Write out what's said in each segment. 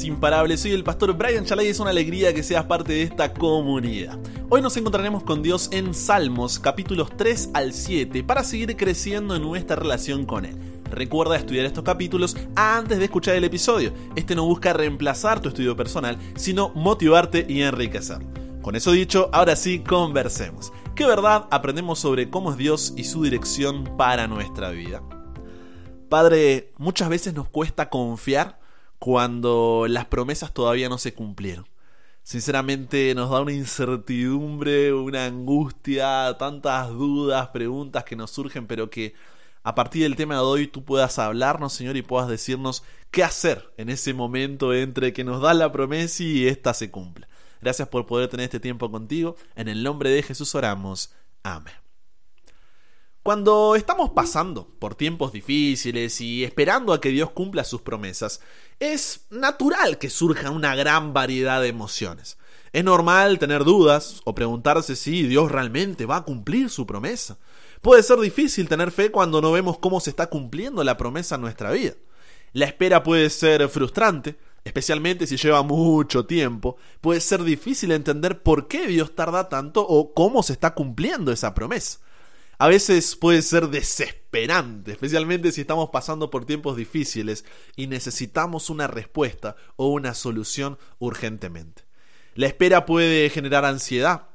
Soy el pastor Brian Chalay y es una alegría que seas parte de esta comunidad. Hoy nos encontraremos con Dios en Salmos, capítulos 3 al 7, para seguir creciendo en nuestra relación con Él. Recuerda estudiar estos capítulos antes de escuchar el episodio. Este no busca reemplazar tu estudio personal, sino motivarte y enriquecerlo. Con eso dicho, ahora sí, conversemos. ¿Qué verdad aprendemos sobre cómo es Dios y su dirección para nuestra vida? Padre, muchas veces nos cuesta confiar cuando las promesas todavía no se cumplieron. Sinceramente nos da una incertidumbre, una angustia, tantas dudas, preguntas que nos surgen, pero que a partir del tema de hoy tú puedas hablarnos, Señor, y puedas decirnos qué hacer en ese momento entre que nos da la promesa y ésta se cumpla. Gracias por poder tener este tiempo contigo. En el nombre de Jesús oramos. Amén. Cuando estamos pasando por tiempos difíciles y esperando a que Dios cumpla sus promesas, es natural que surja una gran variedad de emociones. Es normal tener dudas o preguntarse si Dios realmente va a cumplir su promesa. Puede ser difícil tener fe cuando no vemos cómo se está cumpliendo la promesa en nuestra vida. La espera puede ser frustrante, especialmente si lleva mucho tiempo. Puede ser difícil entender por qué Dios tarda tanto o cómo se está cumpliendo esa promesa a veces puede ser desesperante, especialmente si estamos pasando por tiempos difíciles y necesitamos una respuesta o una solución urgentemente. La espera puede generar ansiedad,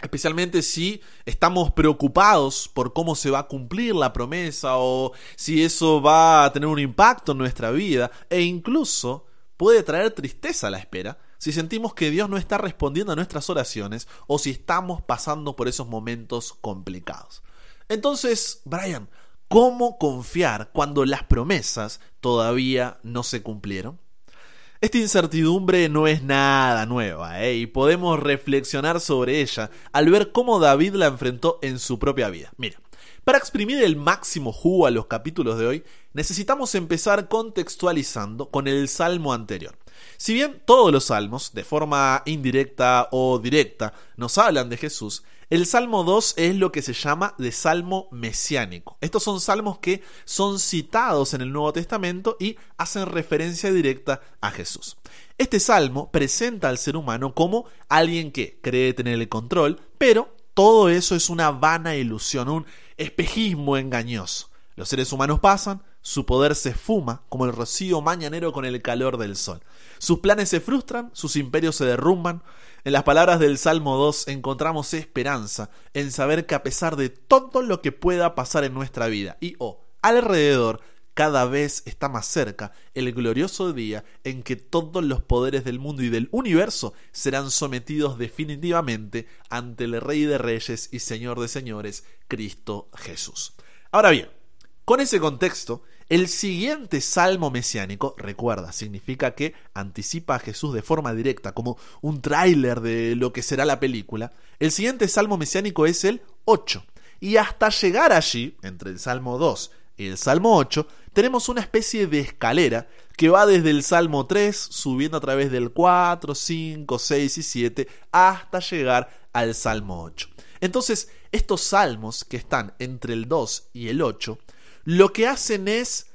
especialmente si estamos preocupados por cómo se va a cumplir la promesa o si eso va a tener un impacto en nuestra vida e incluso puede traer tristeza a la espera si sentimos que Dios no está respondiendo a nuestras oraciones o si estamos pasando por esos momentos complicados. Entonces, Brian, ¿cómo confiar cuando las promesas todavía no se cumplieron? Esta incertidumbre no es nada nueva, ¿eh? y podemos reflexionar sobre ella al ver cómo David la enfrentó en su propia vida. Mira, para exprimir el máximo jugo a los capítulos de hoy, necesitamos empezar contextualizando con el salmo anterior. Si bien todos los salmos, de forma indirecta o directa, nos hablan de Jesús, el Salmo 2 es lo que se llama de Salmo mesiánico. Estos son salmos que son citados en el Nuevo Testamento y hacen referencia directa a Jesús. Este salmo presenta al ser humano como alguien que cree tener el control, pero todo eso es una vana ilusión, un espejismo engañoso. Los seres humanos pasan, su poder se esfuma como el rocío mañanero con el calor del sol. Sus planes se frustran, sus imperios se derrumban. En las palabras del Salmo 2 encontramos esperanza en saber que a pesar de todo lo que pueda pasar en nuestra vida y o oh, alrededor, cada vez está más cerca el glorioso día en que todos los poderes del mundo y del universo serán sometidos definitivamente ante el Rey de Reyes y Señor de Señores, Cristo Jesús. Ahora bien, con ese contexto, el siguiente salmo mesiánico, recuerda, significa que anticipa a Jesús de forma directa, como un tráiler de lo que será la película. El siguiente salmo mesiánico es el 8. Y hasta llegar allí, entre el salmo 2 y el salmo 8, tenemos una especie de escalera que va desde el salmo 3, subiendo a través del 4, 5, 6 y 7, hasta llegar al salmo 8. Entonces, estos salmos que están entre el 2 y el 8, lo que hacen es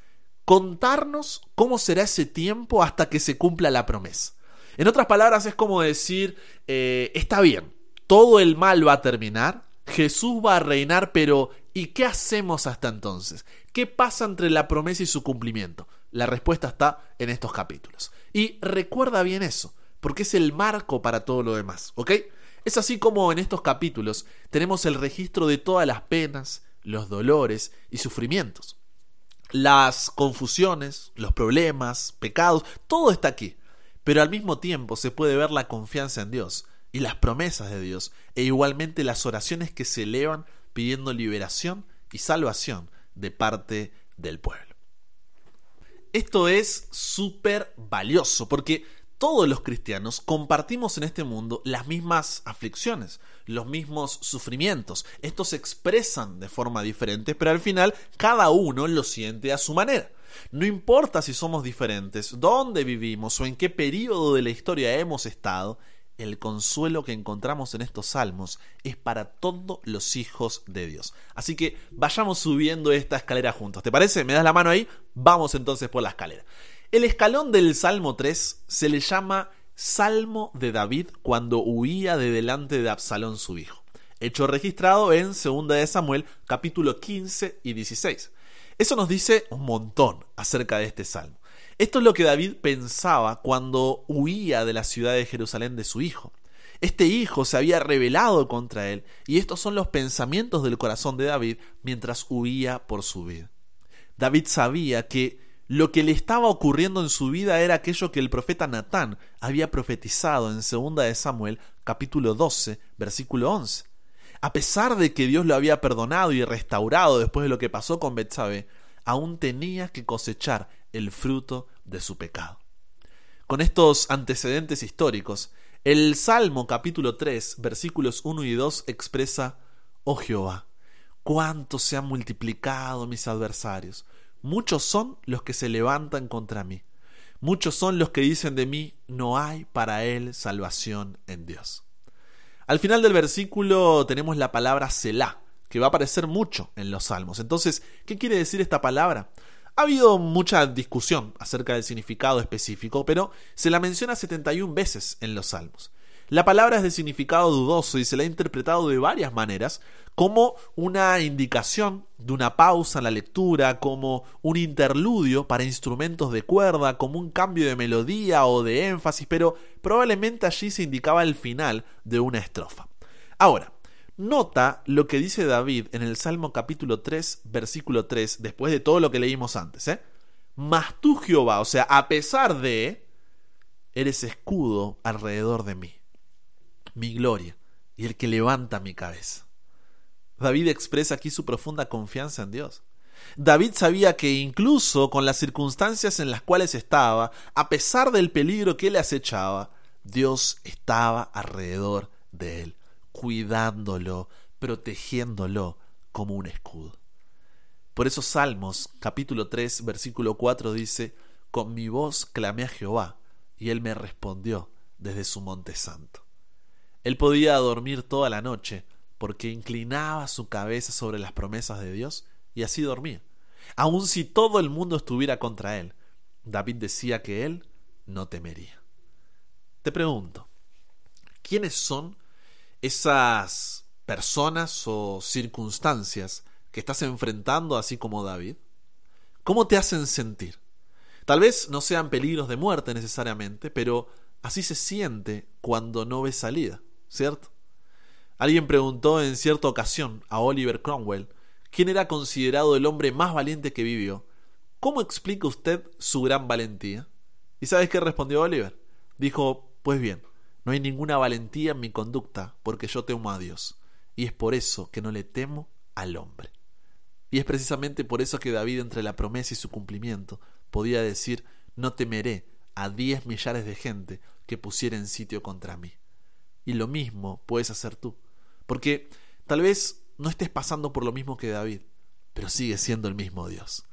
contarnos cómo será ese tiempo hasta que se cumpla la promesa. En otras palabras, es como decir, eh, está bien, todo el mal va a terminar, Jesús va a reinar, pero ¿y qué hacemos hasta entonces? ¿Qué pasa entre la promesa y su cumplimiento? La respuesta está en estos capítulos. Y recuerda bien eso, porque es el marco para todo lo demás, ¿ok? Es así como en estos capítulos tenemos el registro de todas las penas, los dolores y sufrimientos. Las confusiones, los problemas, pecados, todo está aquí. Pero al mismo tiempo se puede ver la confianza en Dios y las promesas de Dios, e igualmente las oraciones que se elevan pidiendo liberación y salvación de parte del pueblo. Esto es súper valioso porque todos los cristianos compartimos en este mundo las mismas aflicciones, los mismos sufrimientos. Estos se expresan de forma diferente, pero al final cada uno lo siente a su manera. No importa si somos diferentes, dónde vivimos o en qué periodo de la historia hemos estado, el consuelo que encontramos en estos salmos es para todos los hijos de Dios. Así que vayamos subiendo esta escalera juntos. ¿Te parece? ¿Me das la mano ahí? Vamos entonces por la escalera. El escalón del Salmo 3 se le llama Salmo de David cuando huía de delante de Absalón su hijo. Hecho registrado en 2 de Samuel capítulo 15 y 16. Eso nos dice un montón acerca de este salmo. Esto es lo que David pensaba cuando huía de la ciudad de Jerusalén de su hijo. Este hijo se había rebelado contra él, y estos son los pensamientos del corazón de David mientras huía por su vida. David sabía que lo que le estaba ocurriendo en su vida era aquello que el profeta Natán había profetizado en 2 de Samuel capítulo 12, versículo 11. A pesar de que Dios lo había perdonado y restaurado después de lo que pasó con Betsabé, aún tenía que cosechar el fruto de su pecado. Con estos antecedentes históricos, el Salmo capítulo 3, versículos 1 y 2 expresa, Oh Jehová, cuánto se han multiplicado mis adversarios, muchos son los que se levantan contra mí, muchos son los que dicen de mí, no hay para él salvación en Dios. Al final del versículo tenemos la palabra Selah, que va a aparecer mucho en los salmos. Entonces, ¿qué quiere decir esta palabra? Ha habido mucha discusión acerca del significado específico, pero se la menciona 71 veces en los Salmos. La palabra es de significado dudoso y se la ha interpretado de varias maneras, como una indicación de una pausa en la lectura, como un interludio para instrumentos de cuerda, como un cambio de melodía o de énfasis, pero probablemente allí se indicaba el final de una estrofa. Ahora, Nota lo que dice David en el Salmo capítulo 3, versículo 3, después de todo lo que leímos antes. ¿eh? Mas tú, Jehová, o sea, a pesar de, eres escudo alrededor de mí, mi gloria y el que levanta mi cabeza. David expresa aquí su profunda confianza en Dios. David sabía que incluso con las circunstancias en las cuales estaba, a pesar del peligro que le acechaba, Dios estaba alrededor de él cuidándolo, protegiéndolo como un escudo. Por eso Salmos capítulo 3 versículo 4 dice, Con mi voz clamé a Jehová, y él me respondió desde su monte santo. Él podía dormir toda la noche porque inclinaba su cabeza sobre las promesas de Dios y así dormía. Aun si todo el mundo estuviera contra él, David decía que él no temería. Te pregunto, ¿quiénes son esas personas o circunstancias que estás enfrentando así como David? ¿Cómo te hacen sentir? Tal vez no sean peligros de muerte necesariamente, pero así se siente cuando no ves salida, ¿cierto? Alguien preguntó en cierta ocasión a Oliver Cromwell quién era considerado el hombre más valiente que vivió. ¿Cómo explica usted su gran valentía? ¿Y sabes qué respondió Oliver? Dijo, pues bien, no hay ninguna valentía en mi conducta porque yo temo a Dios. Y es por eso que no le temo al hombre. Y es precisamente por eso que David entre la promesa y su cumplimiento podía decir, no temeré a diez millares de gente que pusieren sitio contra mí. Y lo mismo puedes hacer tú. Porque tal vez no estés pasando por lo mismo que David, pero sigue siendo el mismo Dios.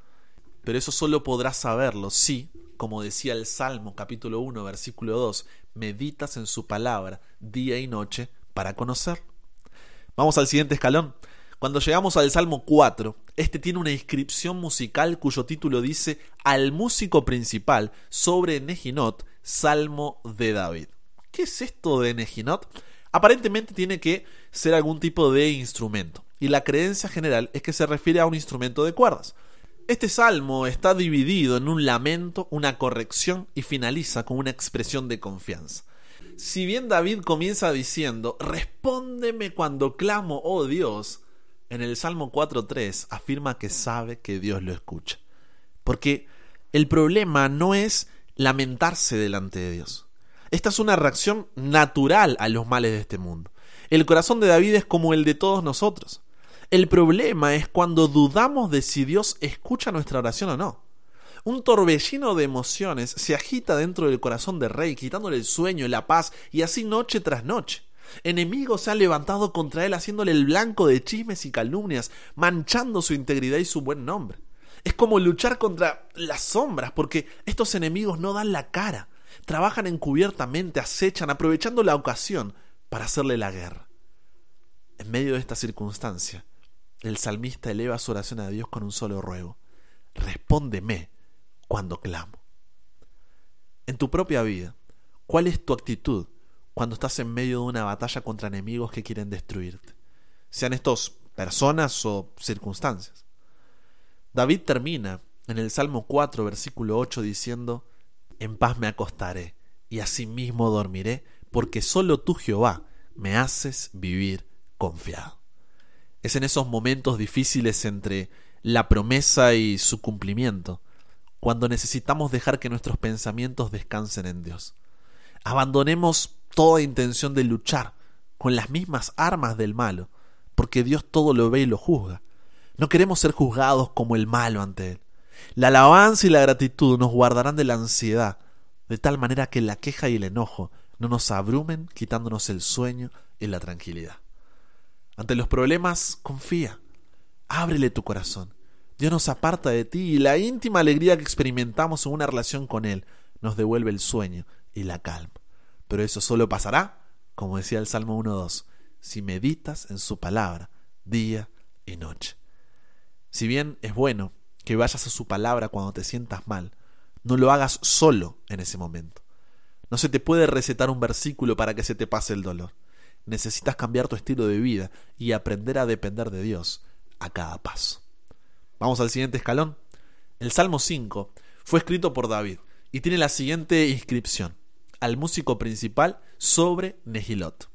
Pero eso solo podrás saberlo si, como decía el Salmo capítulo 1 versículo 2, meditas en su palabra día y noche para conocer. Vamos al siguiente escalón. Cuando llegamos al Salmo 4, este tiene una inscripción musical cuyo título dice Al músico principal sobre Nejinot, Salmo de David. ¿Qué es esto de Nejinot? Aparentemente tiene que ser algún tipo de instrumento, y la creencia general es que se refiere a un instrumento de cuerdas. Este salmo está dividido en un lamento, una corrección y finaliza con una expresión de confianza. Si bien David comienza diciendo, respóndeme cuando clamo, oh Dios, en el Salmo 4.3 afirma que sabe que Dios lo escucha. Porque el problema no es lamentarse delante de Dios. Esta es una reacción natural a los males de este mundo. El corazón de David es como el de todos nosotros. El problema es cuando dudamos de si Dios escucha nuestra oración o no. Un torbellino de emociones se agita dentro del corazón del rey, quitándole el sueño la paz, y así noche tras noche. Enemigos se han levantado contra él, haciéndole el blanco de chismes y calumnias, manchando su integridad y su buen nombre. Es como luchar contra las sombras, porque estos enemigos no dan la cara, trabajan encubiertamente, acechan, aprovechando la ocasión para hacerle la guerra. En medio de esta circunstancia, el salmista eleva su oración a Dios con un solo ruego. Respóndeme cuando clamo. En tu propia vida, ¿cuál es tu actitud cuando estás en medio de una batalla contra enemigos que quieren destruirte? Sean estos personas o circunstancias. David termina en el Salmo 4, versículo 8, diciendo, En paz me acostaré y asimismo dormiré, porque solo tú, Jehová, me haces vivir confiado. Es en esos momentos difíciles entre la promesa y su cumplimiento, cuando necesitamos dejar que nuestros pensamientos descansen en Dios. Abandonemos toda intención de luchar con las mismas armas del malo, porque Dios todo lo ve y lo juzga. No queremos ser juzgados como el malo ante Él. La alabanza y la gratitud nos guardarán de la ansiedad, de tal manera que la queja y el enojo no nos abrumen, quitándonos el sueño y la tranquilidad. Ante los problemas, confía, ábrele tu corazón. Dios nos aparta de ti y la íntima alegría que experimentamos en una relación con Él nos devuelve el sueño y la calma. Pero eso solo pasará, como decía el Salmo 1.2, si meditas en su palabra día y noche. Si bien es bueno que vayas a su palabra cuando te sientas mal, no lo hagas solo en ese momento. No se te puede recetar un versículo para que se te pase el dolor. Necesitas cambiar tu estilo de vida y aprender a depender de Dios a cada paso. Vamos al siguiente escalón. El Salmo 5 fue escrito por David y tiene la siguiente inscripción al músico principal sobre Nehilot.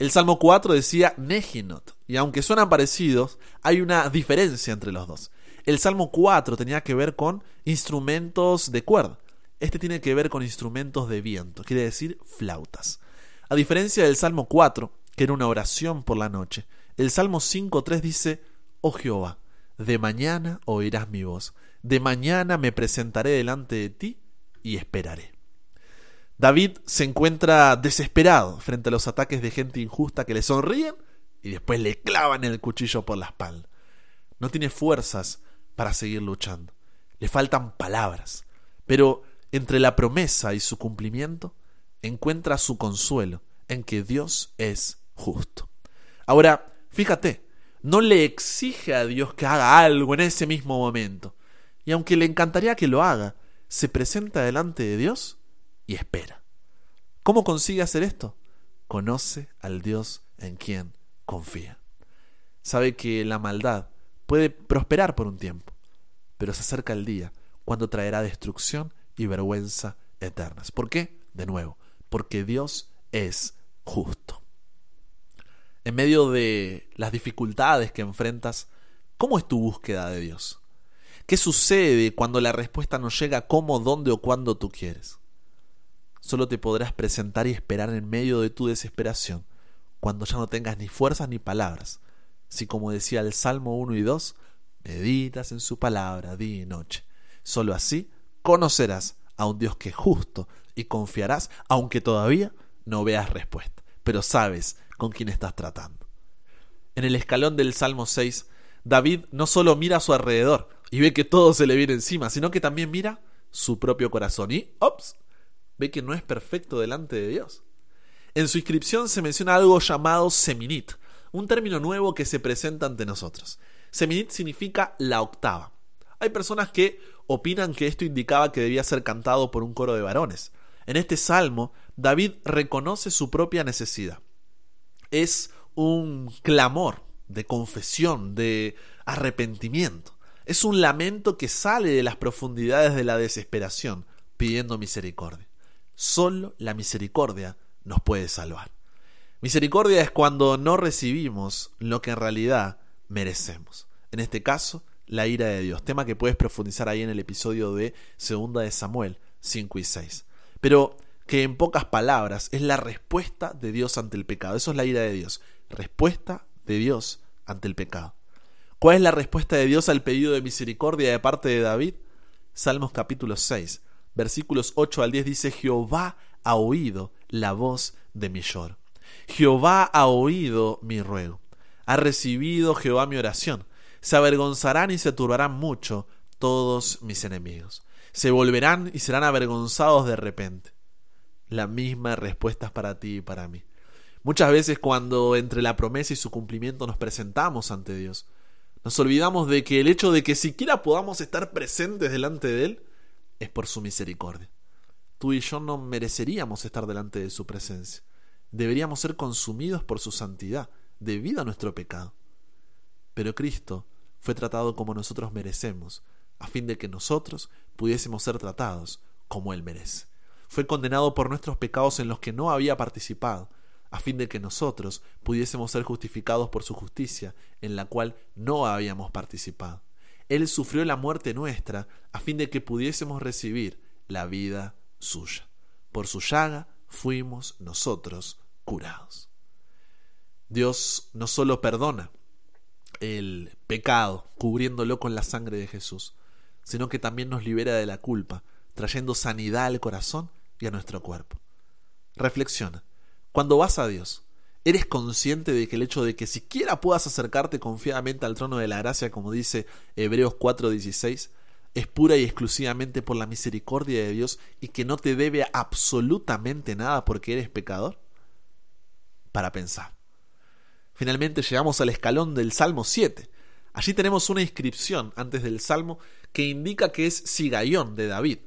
El Salmo 4 decía Nehinot, y aunque suenan parecidos, hay una diferencia entre los dos. El Salmo 4 tenía que ver con instrumentos de cuerda. Este tiene que ver con instrumentos de viento, quiere decir flautas. A diferencia del Salmo 4, que era una oración por la noche, el Salmo 5.3 dice, Oh Jehová, de mañana oirás mi voz, de mañana me presentaré delante de ti y esperaré. David se encuentra desesperado frente a los ataques de gente injusta que le sonríen y después le clavan el cuchillo por la espalda. No tiene fuerzas para seguir luchando. Le faltan palabras. Pero entre la promesa y su cumplimiento, encuentra su consuelo en que Dios es justo. Ahora, fíjate, no le exige a Dios que haga algo en ese mismo momento. Y aunque le encantaría que lo haga, se presenta delante de Dios y espera. ¿Cómo consigue hacer esto? Conoce al Dios en quien confía. Sabe que la maldad puede prosperar por un tiempo, pero se acerca el día cuando traerá destrucción y vergüenza eternas. ¿Por qué? De nuevo, porque Dios es justo. En medio de las dificultades que enfrentas, ¿cómo es tu búsqueda de Dios? ¿Qué sucede cuando la respuesta no llega como, dónde o cuándo tú quieres? Solo te podrás presentar y esperar en medio de tu desesperación, cuando ya no tengas ni fuerzas ni palabras. Si como decía el Salmo 1 y 2, meditas en su palabra día y noche. Solo así conocerás a un Dios que es justo y confiarás aunque todavía no veas respuesta, pero sabes con quién estás tratando. En el escalón del Salmo 6, David no solo mira a su alrededor y ve que todo se le viene encima, sino que también mira su propio corazón y, ops, ve que no es perfecto delante de Dios. En su inscripción se menciona algo llamado seminit, un término nuevo que se presenta ante nosotros. Seminit significa la octava. Hay personas que opinan que esto indicaba que debía ser cantado por un coro de varones. En este salmo, David reconoce su propia necesidad. Es un clamor de confesión, de arrepentimiento. Es un lamento que sale de las profundidades de la desesperación, pidiendo misericordia. Solo la misericordia nos puede salvar. Misericordia es cuando no recibimos lo que en realidad merecemos. En este caso, la ira de Dios, tema que puedes profundizar ahí en el episodio de Segunda de Samuel 5 y 6. Pero que en pocas palabras es la respuesta de Dios ante el pecado. Eso es la ira de Dios. Respuesta de Dios ante el pecado. ¿Cuál es la respuesta de Dios al pedido de misericordia de parte de David? Salmos capítulo 6, versículos 8 al 10 dice, Jehová ha oído la voz de mi lloro. Jehová ha oído mi ruego. Ha recibido Jehová mi oración. Se avergonzarán y se turbarán mucho todos mis enemigos. Se volverán y serán avergonzados de repente. La misma respuesta es para ti y para mí. Muchas veces cuando entre la promesa y su cumplimiento nos presentamos ante Dios, nos olvidamos de que el hecho de que siquiera podamos estar presentes delante de Él es por su misericordia. tú y yo no mereceríamos estar delante de su presencia. Deberíamos ser consumidos por su santidad, debido a nuestro pecado. Pero Cristo fue tratado como nosotros merecemos, a fin de que nosotros pudiésemos ser tratados como Él merece. Fue condenado por nuestros pecados en los que no había participado, a fin de que nosotros pudiésemos ser justificados por su justicia, en la cual no habíamos participado. Él sufrió la muerte nuestra, a fin de que pudiésemos recibir la vida suya. Por su llaga fuimos nosotros curados. Dios no solo perdona el pecado, cubriéndolo con la sangre de Jesús, sino que también nos libera de la culpa, trayendo sanidad al corazón y a nuestro cuerpo. Reflexiona. Cuando vas a Dios, ¿eres consciente de que el hecho de que siquiera puedas acercarte confiadamente al trono de la gracia, como dice Hebreos 4:16, es pura y exclusivamente por la misericordia de Dios y que no te debe absolutamente nada porque eres pecador? Para pensar. Finalmente llegamos al escalón del Salmo 7. Allí tenemos una inscripción antes del Salmo que indica que es Sigayón de David,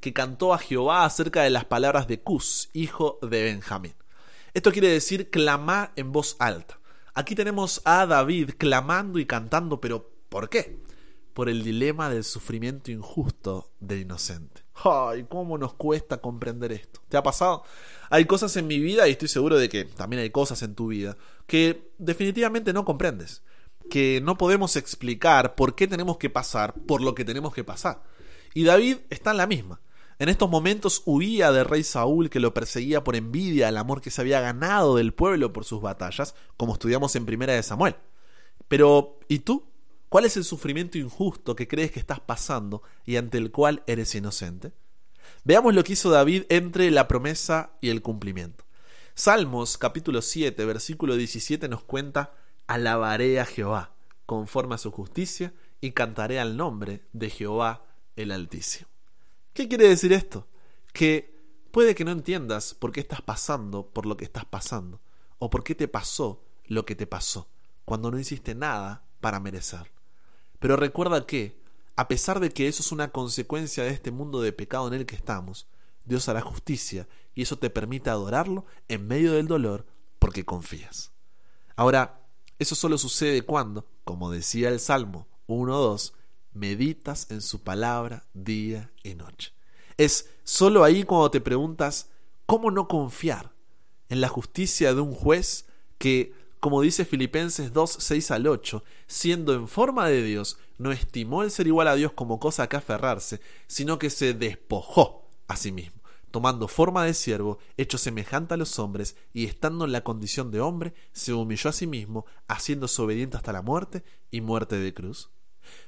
que cantó a Jehová acerca de las palabras de Cus, hijo de Benjamín. Esto quiere decir clamar en voz alta. Aquí tenemos a David clamando y cantando, pero ¿por qué? Por el dilema del sufrimiento injusto del inocente. Ay, cómo nos cuesta comprender esto. ¿Te ha pasado? Hay cosas en mi vida, y estoy seguro de que también hay cosas en tu vida, que definitivamente no comprendes. Que no podemos explicar por qué tenemos que pasar por lo que tenemos que pasar. Y David está en la misma. En estos momentos huía del rey Saúl que lo perseguía por envidia al amor que se había ganado del pueblo por sus batallas, como estudiamos en Primera de Samuel. Pero, ¿y tú? ¿Cuál es el sufrimiento injusto que crees que estás pasando y ante el cual eres inocente? Veamos lo que hizo David entre la promesa y el cumplimiento. Salmos capítulo 7, versículo 17 nos cuenta, Alabaré a Jehová, conforme a su justicia, y cantaré al nombre de Jehová el Altísimo. ¿Qué quiere decir esto? Que puede que no entiendas por qué estás pasando por lo que estás pasando, o por qué te pasó lo que te pasó, cuando no hiciste nada para merecer. Pero recuerda que, a pesar de que eso es una consecuencia de este mundo de pecado en el que estamos, Dios hará justicia y eso te permite adorarlo en medio del dolor porque confías. Ahora, eso solo sucede cuando, como decía el Salmo 1.2, meditas en su palabra día y noche. Es solo ahí cuando te preguntas, ¿cómo no confiar en la justicia de un juez que, como dice Filipenses 2, 6 al 8, siendo en forma de Dios, no estimó el ser igual a Dios como cosa que aferrarse, sino que se despojó a sí mismo, tomando forma de siervo, hecho semejante a los hombres, y estando en la condición de hombre, se humilló a sí mismo, haciéndose obediente hasta la muerte y muerte de cruz?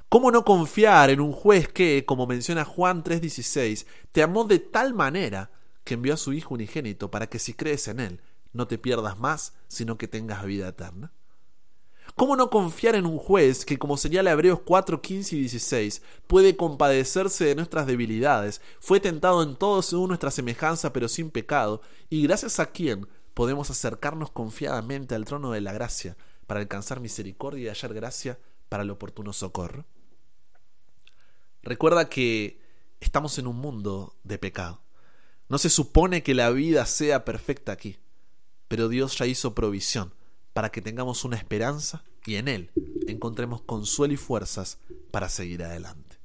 ¿Cómo no confiar en un juez que, como menciona Juan 3:16, te amó de tal manera que envió a su Hijo unigénito para que si crees en Él, no te pierdas más, sino que tengas vida eterna? ¿Cómo no confiar en un juez que, como señala Hebreos 4, 15 y 16, puede compadecerse de nuestras debilidades, fue tentado en todo según nuestra semejanza, pero sin pecado, y gracias a quien podemos acercarnos confiadamente al trono de la gracia para alcanzar misericordia y hallar gracia para el oportuno socorro? Recuerda que estamos en un mundo de pecado. No se supone que la vida sea perfecta aquí, pero Dios ya hizo provisión para que tengamos una esperanza y en Él encontremos consuelo y fuerzas para seguir adelante.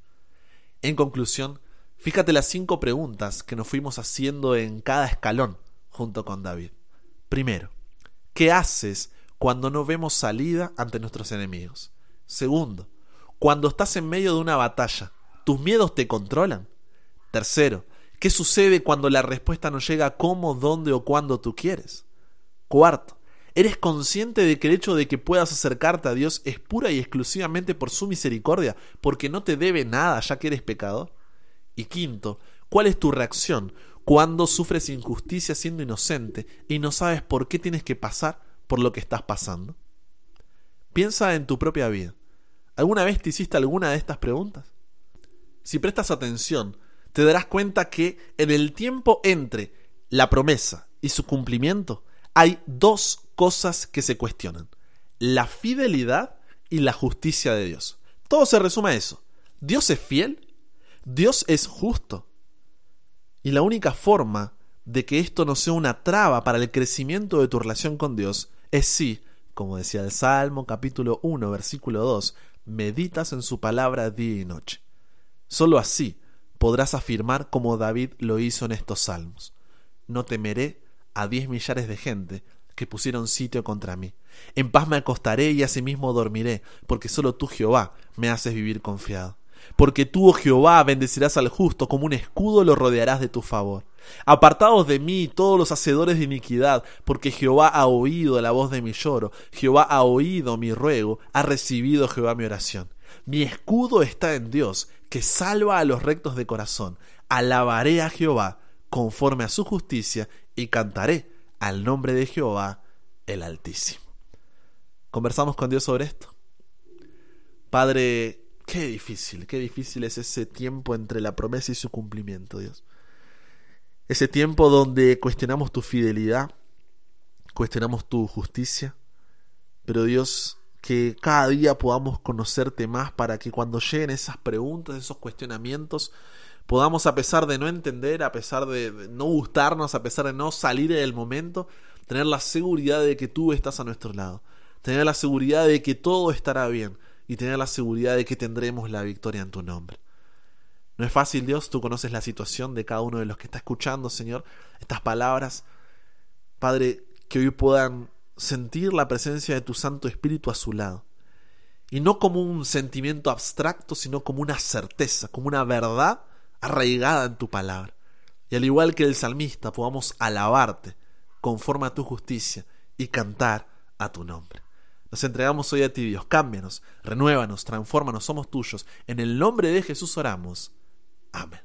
En conclusión, fíjate las cinco preguntas que nos fuimos haciendo en cada escalón junto con David. Primero, ¿qué haces cuando no vemos salida ante nuestros enemigos? Segundo, cuando estás en medio de una batalla, ¿tus miedos te controlan? Tercero, ¿qué sucede cuando la respuesta no llega cómo, dónde o cuándo tú quieres? Cuarto, ¿eres consciente de que el hecho de que puedas acercarte a Dios es pura y exclusivamente por su misericordia, porque no te debe nada ya que eres pecador? Y quinto, ¿cuál es tu reacción cuando sufres injusticia siendo inocente y no sabes por qué tienes que pasar por lo que estás pasando? Piensa en tu propia vida. ¿Alguna vez te hiciste alguna de estas preguntas? Si prestas atención, te darás cuenta que en el tiempo entre la promesa y su cumplimiento hay dos cosas que se cuestionan. La fidelidad y la justicia de Dios. Todo se resume a eso. ¿Dios es fiel? ¿Dios es justo? Y la única forma de que esto no sea una traba para el crecimiento de tu relación con Dios es si, como decía el Salmo capítulo 1 versículo 2, meditas en su palabra día y noche. Solo así podrás afirmar como David lo hizo en estos salmos. No temeré a diez millares de gente que pusieron sitio contra mí. En paz me acostaré y asimismo dormiré, porque solo tú, Jehová, me haces vivir confiado. Porque tú, oh Jehová, bendecirás al justo, como un escudo lo rodearás de tu favor. Apartados de mí todos los hacedores de iniquidad, porque Jehová ha oído la voz de mi lloro, Jehová ha oído mi ruego, ha recibido Jehová mi oración. Mi escudo está en Dios, que salva a los rectos de corazón. Alabaré a Jehová conforme a su justicia y cantaré al nombre de Jehová el Altísimo. Conversamos con Dios sobre esto. Padre, qué difícil, qué difícil es ese tiempo entre la promesa y su cumplimiento, Dios. Ese tiempo donde cuestionamos tu fidelidad, cuestionamos tu justicia, pero Dios, que cada día podamos conocerte más para que cuando lleguen esas preguntas, esos cuestionamientos, podamos, a pesar de no entender, a pesar de no gustarnos, a pesar de no salir del momento, tener la seguridad de que tú estás a nuestro lado, tener la seguridad de que todo estará bien y tener la seguridad de que tendremos la victoria en tu nombre. No es fácil, Dios, tú conoces la situación de cada uno de los que está escuchando, Señor, estas palabras. Padre, que hoy puedan sentir la presencia de tu Santo Espíritu a su lado. Y no como un sentimiento abstracto, sino como una certeza, como una verdad arraigada en tu palabra. Y al igual que el salmista, podamos alabarte conforme a tu justicia y cantar a tu nombre. Nos entregamos hoy a ti, Dios. Cámbianos, renuévanos, transfórmanos, somos tuyos. En el nombre de Jesús oramos. Amén.